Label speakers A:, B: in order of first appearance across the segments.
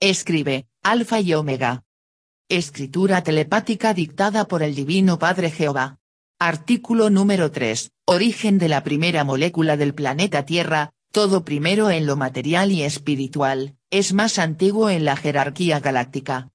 A: Escribe, Alfa y Omega. Escritura telepática dictada por el Divino Padre Jehová. Artículo número 3. Origen de la primera molécula del planeta Tierra, todo primero en lo material y espiritual, es más antiguo en la jerarquía galáctica.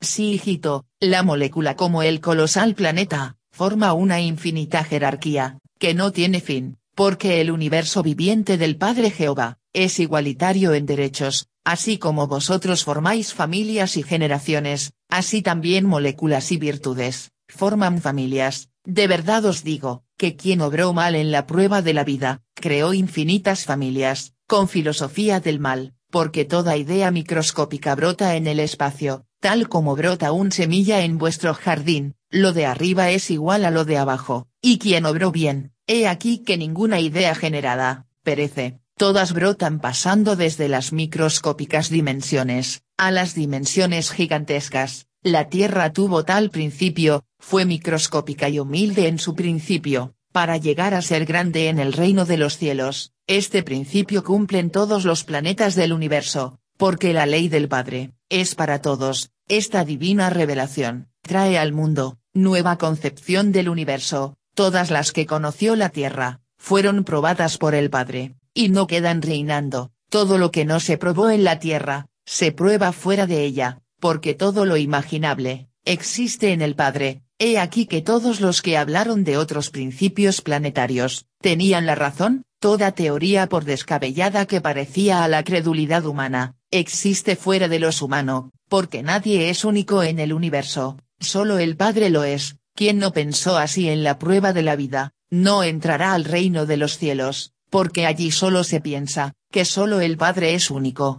A: Sí, hijito, la molécula como el colosal planeta, forma una infinita jerarquía, que no tiene fin, porque el universo viviente del Padre Jehová, es igualitario en derechos, así como vosotros formáis familias y generaciones, así también moléculas y virtudes, forman familias, de verdad os digo, que quien obró mal en la prueba de la vida, creó infinitas familias, con filosofía del mal, porque toda idea microscópica brota en el espacio, tal como brota un semilla en vuestro jardín, lo de arriba es igual a lo de abajo, y quien obró bien, he aquí que ninguna idea generada, perece, todas brotan pasando desde las microscópicas dimensiones, a las dimensiones gigantescas, la Tierra tuvo tal principio, fue microscópica y humilde en su principio, para llegar a ser grande en el reino de los cielos, este principio cumplen todos los planetas del universo, porque la ley del Padre, es para todos, esta divina revelación, trae al mundo, nueva concepción del universo, todas las que conoció la Tierra, fueron probadas por el Padre, y no quedan reinando, todo lo que no se probó en la Tierra, se prueba fuera de ella, porque todo lo imaginable, existe en el Padre, he aquí que todos los que hablaron de otros principios planetarios, tenían la razón, toda teoría por descabellada que parecía a la credulidad humana, existe fuera de los humano, porque nadie es único en el universo, solo el Padre lo es, quien no pensó así en la prueba de la vida, no entrará al reino de los cielos, porque allí solo se piensa, que solo el Padre es único,